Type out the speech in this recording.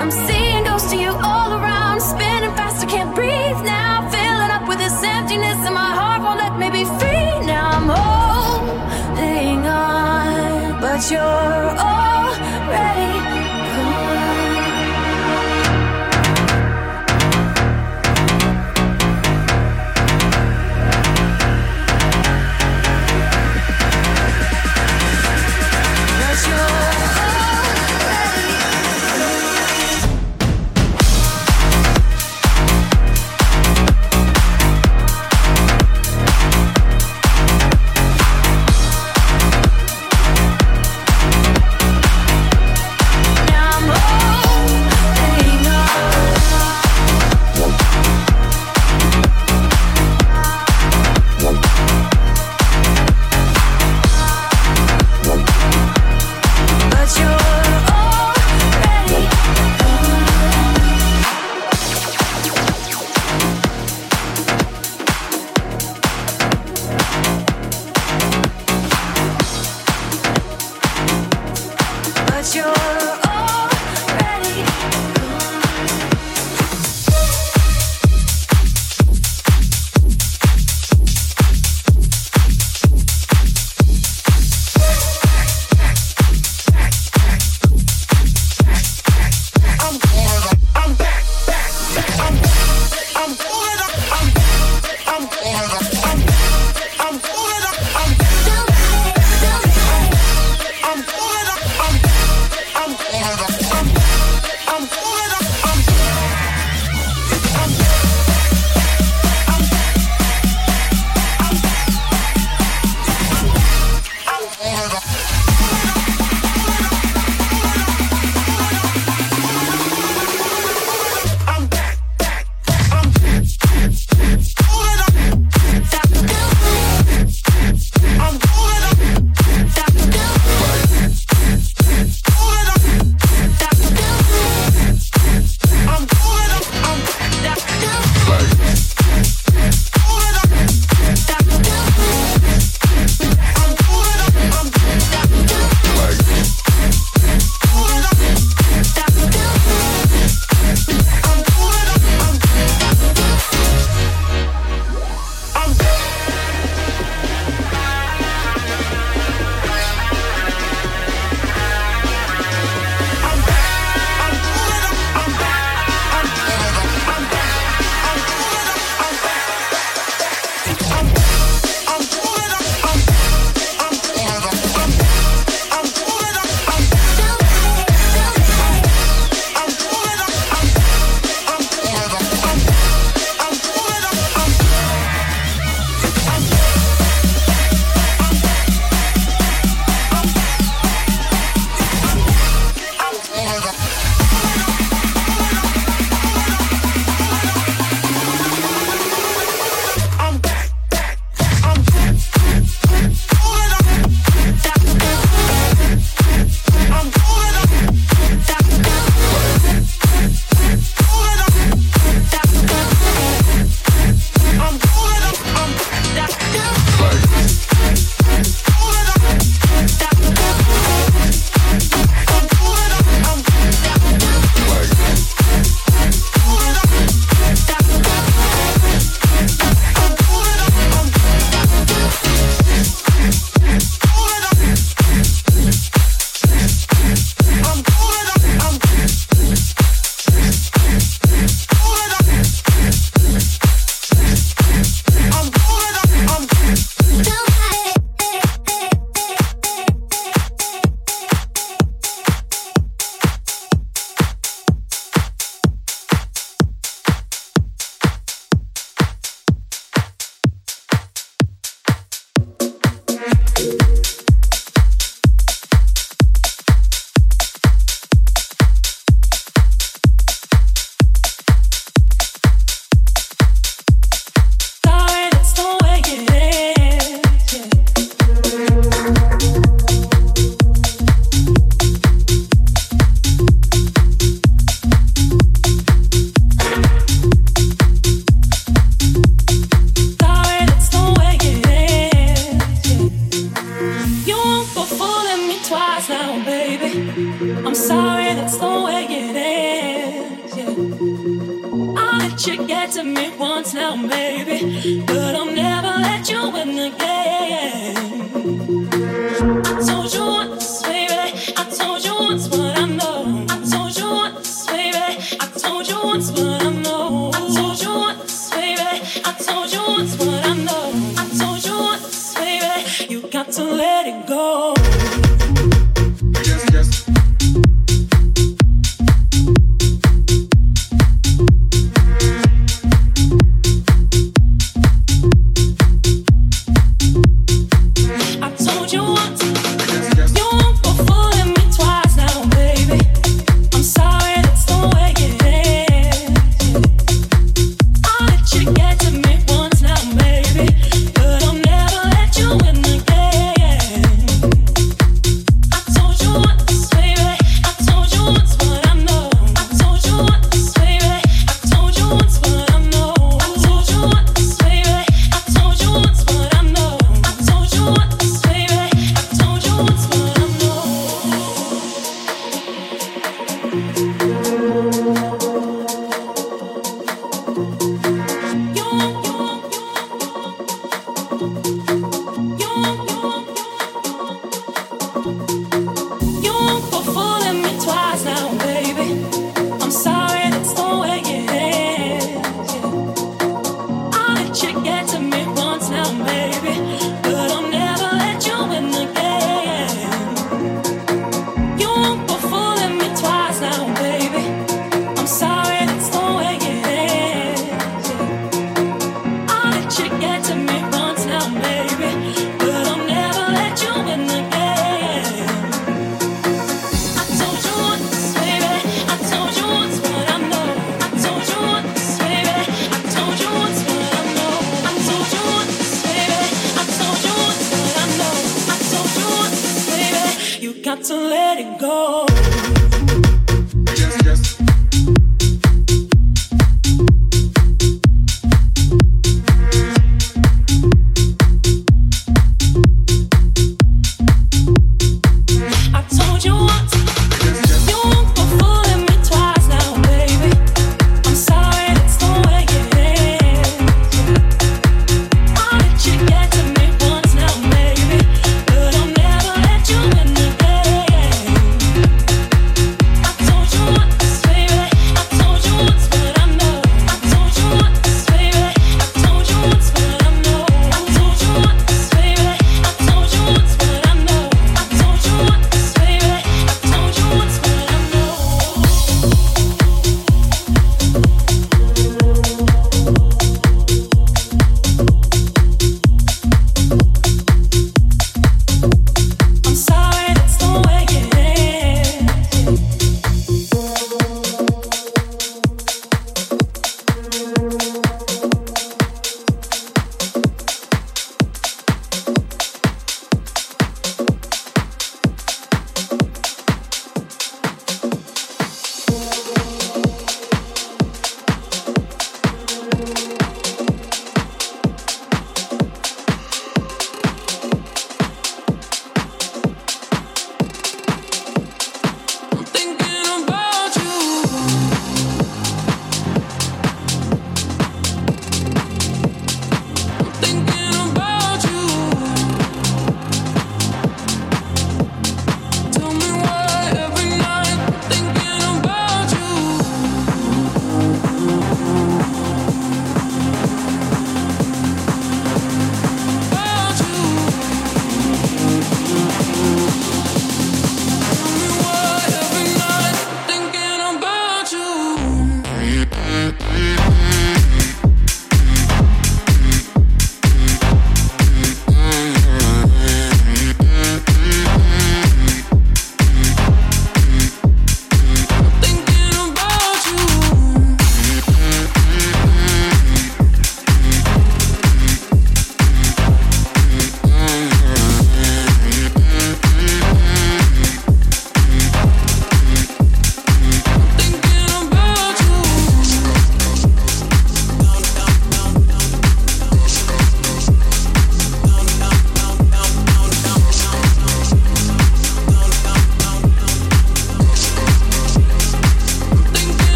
I'm seeing ghosts of you all around, spinning fast, I can't breathe now. Filling up with this emptiness, and my heart won't let me be free. Now I'm holding on, but you're already You get to me once now, maybe. But I'll never let you in again.